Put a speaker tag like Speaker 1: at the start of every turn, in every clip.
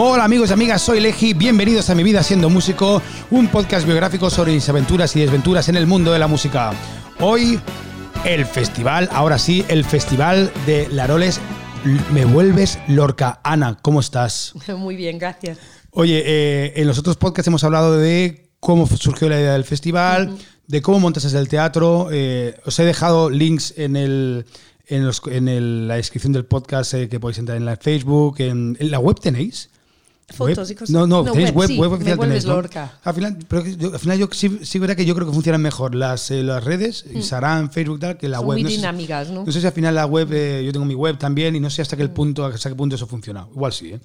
Speaker 1: Hola amigos y amigas, soy Leji, bienvenidos a Mi Vida Siendo Músico, un podcast biográfico sobre mis aventuras y desventuras en el mundo de la música. Hoy, el festival, ahora sí, el festival de Laroles Me Vuelves Lorca. Ana, ¿cómo estás?
Speaker 2: Muy bien, gracias.
Speaker 1: Oye, eh, en los otros podcasts hemos hablado de cómo surgió la idea del festival, de cómo montas el teatro. Eh, os he dejado links en el, en, la descripción del podcast eh, que podéis entrar en la Facebook. En, la web tenéis.
Speaker 2: Fotos y cosas.
Speaker 1: No, no, tenéis web, web oficial.
Speaker 2: tenéis,
Speaker 1: ¿no? Al final, pero al final yo sí, sí verá que yo creo que funcionan mejor las, eh, las redes, mm. Instagram, Facebook, tal, que la web.
Speaker 2: Muy
Speaker 1: no
Speaker 2: dinámicas, ¿no?
Speaker 1: No sé si al final la web, eh, yo tengo mi web también y no sé hasta qué mm. punto, hasta qué punto eso funciona. Igual sí, ¿eh?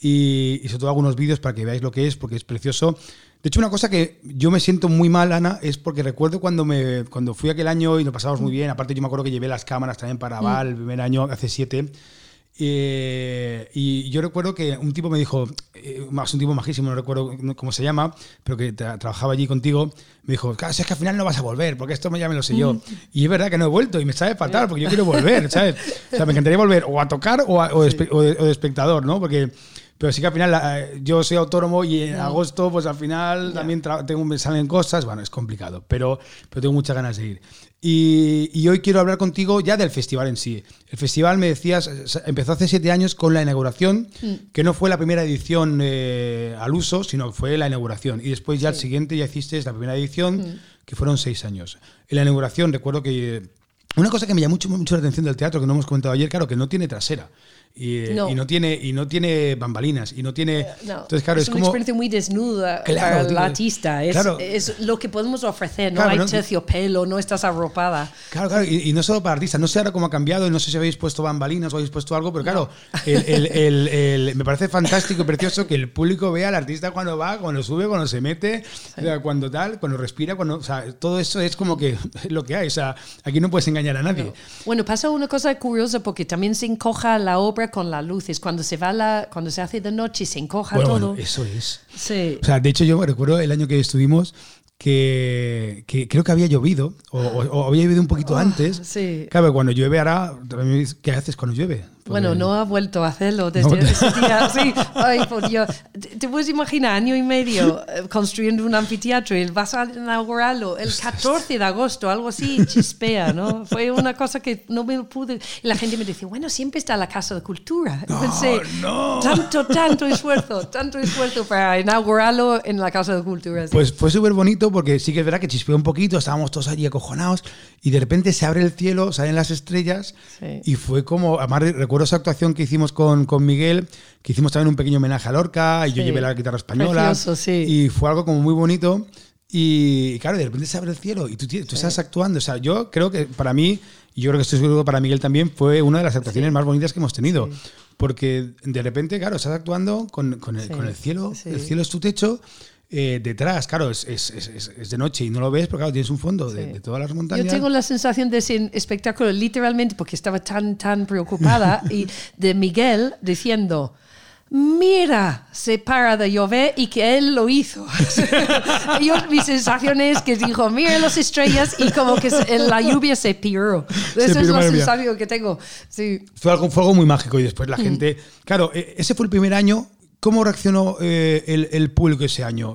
Speaker 1: Y, y sobre todo algunos vídeos para que veáis lo que es, porque es precioso. De hecho, una cosa que yo me siento muy mal, Ana, es porque recuerdo cuando me cuando fui aquel año y nos pasamos muy bien. Aparte, yo me acuerdo que llevé las cámaras también para Val, el primer año, hace siete. Eh, y yo recuerdo que un tipo me dijo, eh, más un tipo majísimo, no recuerdo cómo se llama, pero que trabajaba allí contigo, me dijo, claro, es que al final no vas a volver, porque esto ya me lo sé yo. Y es verdad que no he vuelto y me sabe fatal, porque yo quiero volver, ¿sabes? O sea, me encantaría volver o a tocar o, o, de, o de espectador, ¿no? Porque pero sí que al final eh, yo soy autónomo y en agosto pues al final también tengo, salen cosas, bueno, es complicado, pero, pero tengo muchas ganas de ir. Y, y, hoy quiero hablar contigo ya del festival en sí. El festival, me decías, empezó hace siete años con la inauguración, mm. que no fue la primera edición eh, al uso, sino fue la inauguración. Y después ya el siguiente ya hiciste la primera edición, mm. que fueron seis años. En la inauguración recuerdo que... Una cosa que me llamó mucho, mucho la atención del teatro, que no hemos comentado ayer, claro, que no tiene trasera. Y no. y, no. tiene y no tiene bambalinas y no tiene
Speaker 2: eh, entonces claro es, es una como, experiencia muy desnuda claro, para el artista. Es, claro, es, lo que podemos ofrecer no hay terciopelo no estás arropada.
Speaker 1: Claro claro y, y, no solo para artistas no sé ahora cómo ha cambiado y no sé si habéis puesto bambalinas o habéis puesto algo pero claro el, el, el, me parece fantástico y precioso que el público vea al artista cuando va cuando sube cuando se mete sí. cuando tal cuando respira cuando o sea todo eso es como que lo que hay o sea aquí no puedes engañar a nadie.
Speaker 2: Bueno pasa una cosa curiosa porque también se encoja la obra con las luces. Cuando se va la, cuando se hace de noche se encoja
Speaker 1: bueno,
Speaker 2: todo.
Speaker 1: Bueno, eso es.
Speaker 2: Sí.
Speaker 1: O sea, de hecho yo recuerdo el año que estuvimos que, que, creo que había llovido o, o, o había llovido un poquito oh, antes.
Speaker 2: Sí.
Speaker 1: Claro, cuando llueve ahora, ¿qué haces cuando llueve?
Speaker 2: Bueno, no ha vuelto a hacerlo desde no. ese día. Sí, ay, por Dios. ¿Te puedes imaginar, año y medio eh, construyendo un anfiteatro y vas a inaugurarlo el 14 de agosto, algo así, chispea, ¿no? Fue una cosa que no me pude. Y la gente me dice, bueno, siempre está la Casa de Cultura.
Speaker 1: No,
Speaker 2: Pensé,
Speaker 1: no.
Speaker 2: tanto, tanto esfuerzo, tanto esfuerzo para inaugurarlo en la Casa de Cultura.
Speaker 1: Sí. Pues fue súper bonito porque sí que es verdad que chispeó un poquito, estábamos todos allí acojonados y de repente se abre el cielo, salen las estrellas
Speaker 2: sí.
Speaker 1: y fue como, además recuerdo esa actuación que hicimos con, con, Miguel, que hicimos también un pequeño homenaje a Lorca y sí. yo llevé la guitarra española.
Speaker 2: Precioso, sí.
Speaker 1: Y fue algo como muy bonito. Y claro, de repente se abre el cielo y tú, tú estás actuando. O sea, yo creo que para mí, y yo creo que estoy seguro para Miguel también, fue una de las actuaciones más bonitas que hemos tenido. Porque de repente, claro, estás actuando con, con, el, con el, cielo, el cielo es tu techo eh, detrás, claro, es, es, es, es, de noche y no lo ves, pero claro, tienes un fondo de, sí. de, todas las montañas.
Speaker 2: Yo tengo la sensación de ese espectáculo, literalmente, porque estaba tan, tan preocupada, y de Miguel diciendo, mira, se para de llover y que él lo hizo. Yo, mi sensación es que dijo, mira las estrellas y como que la lluvia se piró. Eso se es la sensación que tengo. Sí.
Speaker 1: Fue, algo, fue algo muy mágico y después la mm. gente... Claro, e, ese fue el primer año ¿Cómo reaccionó eh, el, el, público ese año?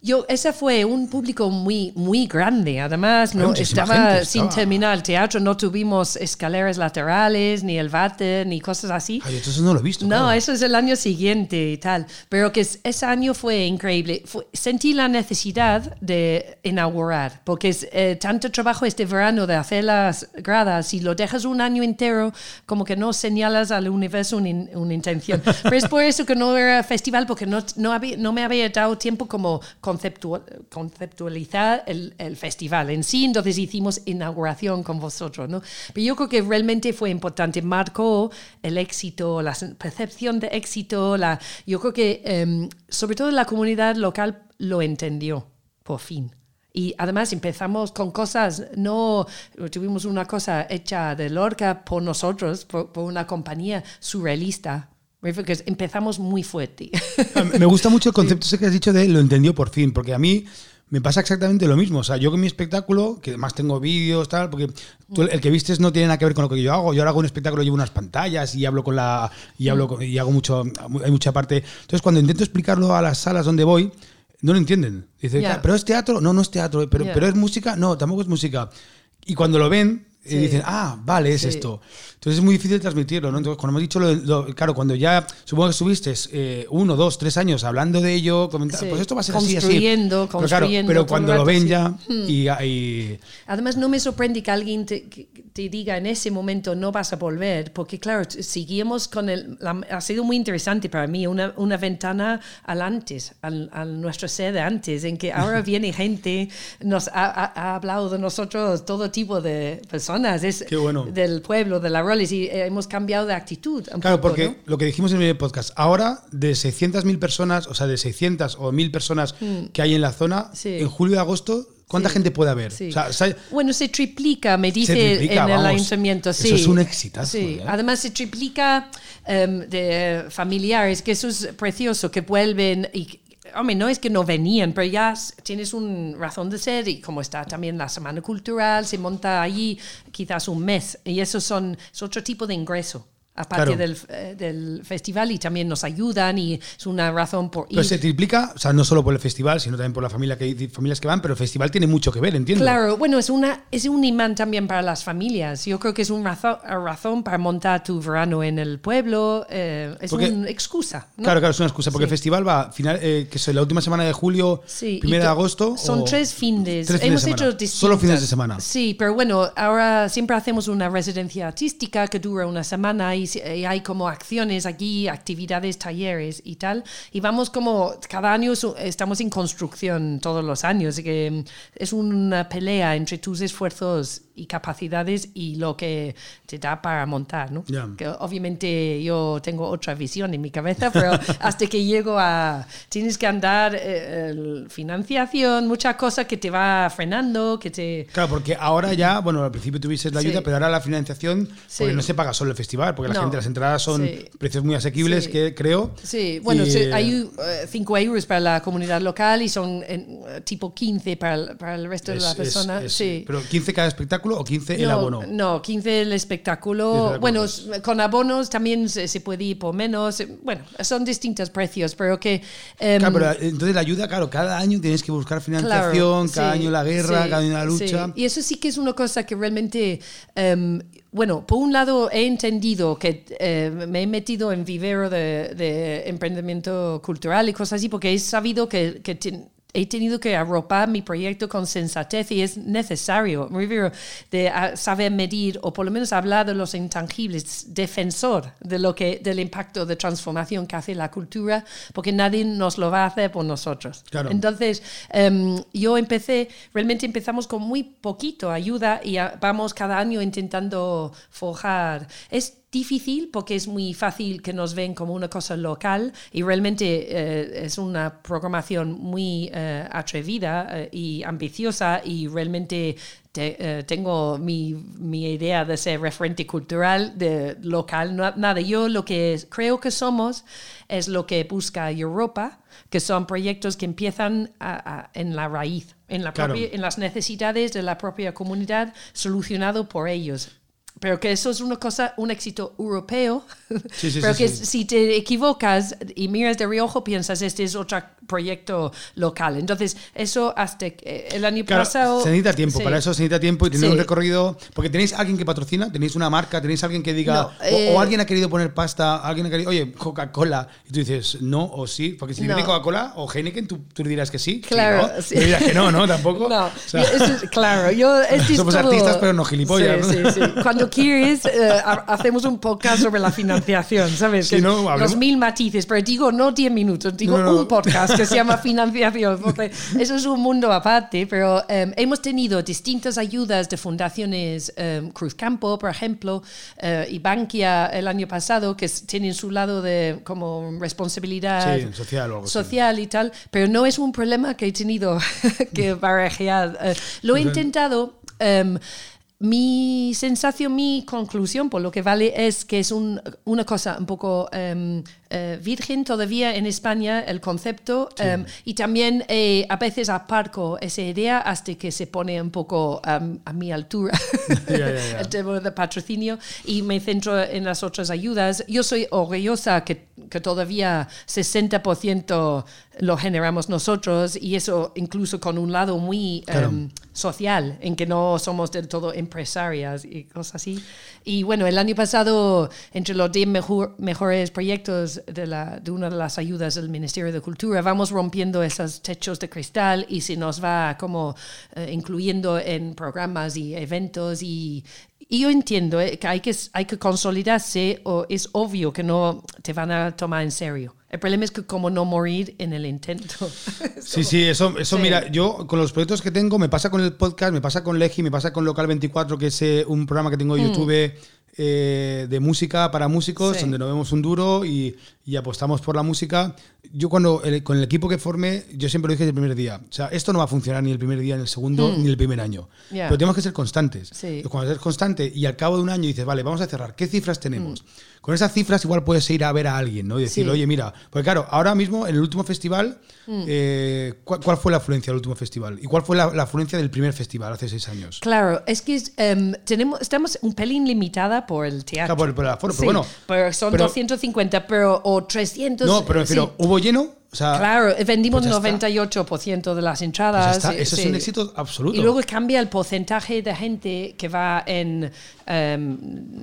Speaker 2: Yo, ese fue un público muy, muy grande. Además, no estaba sin estaba. terminar el teatro, no tuvimos escaleras laterales, ni el váter, ni cosas así.
Speaker 1: Ay, entonces no lo he visto.
Speaker 2: No,
Speaker 1: claro.
Speaker 2: eso es el año siguiente y tal. Pero que ese año fue increíble. Fue, sentí la necesidad de inaugurar, porque es eh, tanto trabajo este verano de hacer las gradas. Si lo dejas un año entero, como que no señalas al universo una, una intención. Pero es por eso que no era festival, porque no, no, había, no me había dado tiempo como conceptual, conceptualizar el, el, festival en sí, entonces hicimos inauguración con vosotros, ¿no? Pero yo creo que realmente fue importante, marcó el éxito, la percepción de éxito, la, yo creo que um, sobre todo la comunidad local lo entendió, por fin. Y además empezamos con cosas, no tuvimos una cosa hecha de Lorca por nosotros, por una compañía surrealista, porque empezamos muy fuerte.
Speaker 1: Me gusta mucho el concepto sí. ese que has dicho de lo entendió por fin, porque a mí Me pasa exactamente lo mismo. O sea, yo con mi espectáculo, que además tengo vídeos, tal, porque tú, el que vistes no tiene nada que ver con lo que yo hago. Yo ahora hago un espectáculo, llevo unas pantallas y hablo con la. y hablo con- y hago mucho. hay mucha parte. Entonces, cuando intento explicarlo a las salas donde voy, no lo entienden. Dicen,
Speaker 2: Ya.
Speaker 1: "Ah, pero es teatro, no, no es teatro, pero,
Speaker 2: Ya.
Speaker 1: pero es música, no, tampoco es música. Y cuando lo ven,
Speaker 2: Sí.
Speaker 1: dicen, ah, vale, es
Speaker 2: Sí.
Speaker 1: esto. Entonces es muy difícil transmitirlo, ¿no? Entonces, cuando hemos dicho lo, lo- claro, cuando ya, supongo que estuviste eh, uno, dos, tres años hablando de ello, comentando,
Speaker 2: Sí.
Speaker 1: pues esto va a ser así, así.
Speaker 2: Construyendo,
Speaker 1: Pero claro,
Speaker 2: construyendo
Speaker 1: pero cuando
Speaker 2: el
Speaker 1: lo
Speaker 2: rato,
Speaker 1: ven ya y, y-
Speaker 2: Además, no me sorprende que alguien te, te diga en ese momento no vas a volver, porque claro, seguimos con el... la- ha sido muy interesante para mí, una, una ventana al antes, al, a nuestra sede antes, en que ahora viene gente, nos ha, ha- ha hablado de nosotros todo tipo de personas, es
Speaker 1: Qué bueno.
Speaker 2: del pueblo, de la Rollis, y eh, hemos cambiado de actitud. un
Speaker 1: Claro,
Speaker 2: poco,
Speaker 1: porque
Speaker 2: ¿no?
Speaker 1: lo que dijimos en el podcast, ahora de 600.000 personas, o sea, de 600 o 1.000 personas que hay en la zona.
Speaker 2: Sí.
Speaker 1: en julio y agosto, ¿cuánta
Speaker 2: Sí.
Speaker 1: gente puede haber?
Speaker 2: Sí.
Speaker 1: O sea, sa-
Speaker 2: Bueno, se triplica, me dice
Speaker 1: triplica,
Speaker 2: en el ayuntamiento.
Speaker 1: Eso
Speaker 2: Sí.
Speaker 1: es un exitazo,
Speaker 2: Sí.
Speaker 1: ¿eh?
Speaker 2: Además, se triplica em, de familiares, que eso es precioso, que vuelven y. Hombre, no es que no venían, pero ya tienes una razón de ser y como está también la Semana Cultural, se monta allí quizás un mes y eso son, es otro tipo de ingreso. Aparte
Speaker 1: Claro.
Speaker 2: del, eh, del festival y también nos ayudan y es una razón por ir.
Speaker 1: pero se triplica, o sea, no solo por el festival, sino también por la familia que, familias que van, pero el festival tiene mucho que ver, entiendo.
Speaker 2: Claro, bueno, es, una, es un imán también para las familias. Yo creo que es una razón, razón para montar tu verano en el pueblo. eh, es
Speaker 1: Porque-
Speaker 2: una excusa. ¿no?
Speaker 1: Claro, claro, es una excusa, porque
Speaker 2: Sí.
Speaker 1: el festival va final, eh, que es la última semana de julio,
Speaker 2: Sí,
Speaker 1: primera de
Speaker 2: to-
Speaker 1: agosto.
Speaker 2: Son
Speaker 1: o-
Speaker 2: tres fines.
Speaker 1: tres fines
Speaker 2: Hemos
Speaker 1: de
Speaker 2: hecho distintas.
Speaker 1: Solo fines de semana.
Speaker 2: Sí, pero bueno, ahora siempre hacemos una residencia artística que dura una semana y, y hay como acciones aquí, actividades, talleres y tal. Y vamos como, cada año estamos en construcción todos los años, así que es una pelea entre tus esfuerzos y capacidades y lo que te da para montar, ¿no?
Speaker 1: Ya.
Speaker 2: Que obviamente yo tengo otra visión en mi cabeza, pero hasta que llego a... Tienes que andar, eh, financiación, muchas cosas que te va frenando, que te...
Speaker 1: Claro, porque ahora ya, bueno, al principio tuviste la
Speaker 2: Sí.
Speaker 1: ayuda, pero ahora la financiación, porque
Speaker 2: Sí.
Speaker 1: no se paga solo el festival, porque la
Speaker 2: No.
Speaker 1: gente, las entradas son
Speaker 2: Sí.
Speaker 1: precios muy asequibles,
Speaker 2: Sí.
Speaker 1: que creo.
Speaker 2: Sí, bueno,
Speaker 1: Y, eh,
Speaker 2: hay 5 euros para la comunidad local y son en, eh, tipo 15 para el, para el resto de
Speaker 1: es-
Speaker 2: la
Speaker 1: es-
Speaker 2: persona.
Speaker 1: es-
Speaker 2: sí.
Speaker 1: Pero 15 cada espectáculo o 15 el
Speaker 2: no,
Speaker 1: abono.
Speaker 2: No, 15 el espectáculo. Bueno, con abonos también se, se puede ir por menos. Bueno, son distintos precios, pero que... em,
Speaker 1: Claro, pero eh, entonces la ayuda, claro, cada año tienes que buscar
Speaker 2: Claro,
Speaker 1: financiación, cada
Speaker 2: sí,
Speaker 1: año la guerra, cada año la lucha.
Speaker 2: Y eso sí que es una cosa que realmente, em, bueno, por un lado he entendido que eh, me he metido en vivero de, de emprendimiento cultural y cosas así, porque he sabido que, que ten- he tenido que arropar mi proyecto con sensatez y es necesario, me refiero, de ah, saber medir o por lo menos hablar de los intangibles, defensor de lo que, del impacto de transformación que hace la cultura, porque nadie nos lo va a hacer por nosotros.
Speaker 1: Claro.
Speaker 2: Entonces, em, yo empecé, realmente empezamos con muy poquito ayuda y ah, vamos cada año intentando forjar. Es difícil porque es muy fácil que nos ven como una cosa local y realmente eh, es una programación muy eh, atrevida eh, y ambiciosa y realmente te- eh, tengo mi, mi idea de ser referente cultural de local, no- nada. Yo lo que creo que somos es lo que busca Europa, que son proyectos que empiezan a- a- en la raíz, en, la
Speaker 1: Claro.
Speaker 2: propia- en las necesidades de la propia comunidad, solucionado por ellos. Pero que eso es una cosa, un éxito europeo.
Speaker 1: Sí, sí,
Speaker 2: pero
Speaker 1: sí,
Speaker 2: que si te equivocas y miras de reojo, piensas, este es otro proyecto local. Entonces, eso hasta que- el año
Speaker 1: Claro,
Speaker 2: pasado...
Speaker 1: se necesita tiempo, para eso se necesita tiempo y tener un recorrido. Porque tenéis alguien que patrocina, tenéis una marca, tenéis alguien que diga.
Speaker 2: No,
Speaker 1: o-
Speaker 2: eh,
Speaker 1: o, alguien ha querido poner pasta, alguien ha querido, oye, Coca-Cola. Y tú dices, no o sí. Porque si
Speaker 2: No.
Speaker 1: viene Coca-Cola o Heineken, tú, tú dirás que sí.
Speaker 2: Claro,
Speaker 1: ¿no? Tú dirás que no, ¿no? Tampoco.
Speaker 2: No,
Speaker 1: O sea,
Speaker 2: yo- eso es- claro, yo
Speaker 1: Somos
Speaker 2: todo-
Speaker 1: artistas, pero no gilipollas,
Speaker 2: Sí, Cuando quieres, eh, ha- hacemos un podcast sobre la financiación, ¿sabes?
Speaker 1: Sí, no,
Speaker 2: los mil matices, pero digo no 10 minutos, digo
Speaker 1: No, no,
Speaker 2: un podcast que se llama financiación, porque eso es un mundo aparte, pero eh, hemos tenido distintas ayudas de fundaciones eh, Cruz Campo, por ejemplo, eh, y Bankia el año pasado, que tienen su lado de como responsabilidad
Speaker 1: Sí, social algo
Speaker 2: social y tal, pero no es un problema que he tenido que barajear. Eh, lo he intentado. em, mi sensación, mi conclusión, por lo que vale, es que es un, una cosa un poco em, eh, virgen todavía en España, el concepto, em, y también eh, a veces aparco esa idea hasta que se pone un poco em, a mi altura el tema de patrocinio y me centro en las otras ayudas. Yo soy orgullosa que, que todavía 60% lo generamos nosotros y eso incluso con un lado muy social, en que no somos del todo empresarias y cosas así. Y bueno, el año pasado, entre los 10 mejores proyectos de, la, de una de las ayudas del Ministerio de Cultura, vamos rompiendo esos techos de cristal y se nos va como eh, incluyendo en programas y eventos y, y yo entiendo eh, que hay, que hay que consolidarse o es obvio que no te van a tomar en serio. El problema es que como no morir en el intento.
Speaker 1: sí, sí, eso, eso mira, yo con los proyectos que tengo, me pasa con el podcast, me pasa con Legi, me pasa con Local 24, que es eh, un programa que tengo en mm. YouTube eh, de música para músicos, donde nos vemos un duro y, y, apostamos por la música. Yo cuando con el equipo que formé, yo siempre lo dije desde el primer día. O sea, esto no va a funcionar ni el primer día, ni el segundo, mm. ni el primer año. Pero tenemos que ser constantes. Cuando eres constante y al cabo de un año dices, vale, vamos a cerrar, ¿qué cifras tenemos? Mm con esas cifras igual puedes ir a ver a alguien, ¿no? Y decirle, oye, mira, porque claro, ahora mismo en el último festival, mm. eh, ¿cuál, fue la afluencia del último festival? ¿Y cuál fue la, afluencia del primer festival hace seis años?
Speaker 2: Claro, es que em, tenemos, estamos un pelín limitada por el teatro.
Speaker 1: Claro, por, el aforo, pero bueno.
Speaker 2: Pero son 250, pero, o 300.
Speaker 1: No, pero, pero ¿hubo lleno?
Speaker 2: claro, vendimos 98% pues de las entradas.
Speaker 1: Pues eso es un éxito absoluto.
Speaker 2: Y luego cambia el porcentaje de gente que va en, em,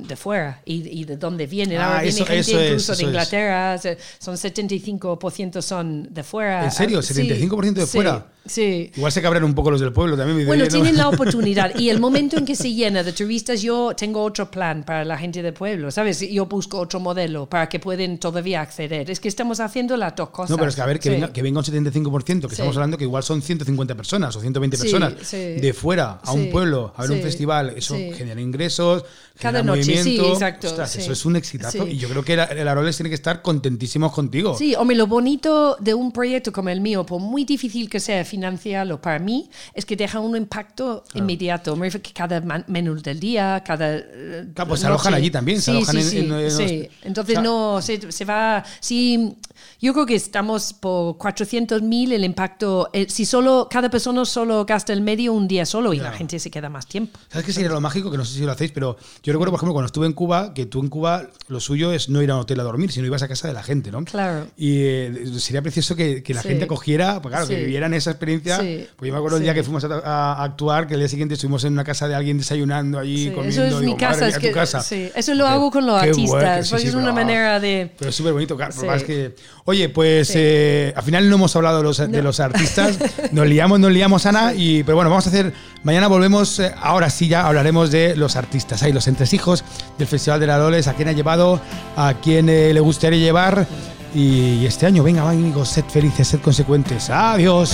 Speaker 2: de fuera y, de dónde viene.
Speaker 1: Ah,
Speaker 2: viene gente incluso de Inglaterra, son 75% son de fuera.
Speaker 1: ¿En serio? ¿75% de fuera?
Speaker 2: Sí.
Speaker 1: Igual se cabran un poco los del pueblo también.
Speaker 2: Bueno, tienen la oportunidad. Y el momento en que se llena de turistas, yo tengo otro plan para la gente del pueblo, ¿sabes? Yo busco otro modelo para que puedan todavía acceder. Es que estamos haciendo las dos cosas.
Speaker 1: No, pero es que a ver, que, venga, que venga un 75%, que estamos hablando que igual son 150 personas o 120 personas de fuera a un pueblo a ver un festival. Eso genera ingresos,
Speaker 2: Cada noche,
Speaker 1: movimiento.
Speaker 2: exacto.
Speaker 1: eso es un exitazo. Y yo creo que el Aroles tiene que estar contentísimos contigo.
Speaker 2: Sí, hombre, lo bonito de un proyecto como el mío, por muy difícil que sea financiarlo para mí, es que deja un impacto inmediato. Me que cada menú del día, cada.
Speaker 1: Eh, claro, pues se alojan allí también. se alojan en,
Speaker 2: sí. Entonces, no, se, se va. Sí, yo creo que estamos por 400 mil el impacto. Eh, si solo cada persona solo gasta el medio un día solo y la gente se queda más tiempo.
Speaker 1: ¿Sabes qué sería lo mágico? Que no sé si lo hacéis, pero yo recuerdo, por ejemplo, cuando estuve en Cuba, que tú en Cuba lo suyo es no ir a un hotel a dormir, sino ibas a casa de la gente, ¿no?
Speaker 2: Claro.
Speaker 1: Y eh, sería precioso que, que la gente cogiera, pues claro, que vivieran esa experiencia. Pues yo me acuerdo el día que fuimos a, actuar, que el día siguiente estuvimos en una casa de alguien desayunando allí, comiendo.
Speaker 2: Eso es mi casa, es que, casa. Eso lo hago con los artistas, es una manera de.
Speaker 1: Pero es súper bonito, claro. Es que, oye, pues eh, al final no hemos hablado de los, de los artistas, nos liamos, nos liamos, Ana, y, pero bueno, vamos a hacer, mañana volvemos, eh, ahora sí ya hablaremos de los artistas, hay los entresijos del Festival de la Loles, a quién ha llevado, a quién eh, le gustaría llevar, y este año, venga, amigos, sed felices, sed consecuentes, adiós.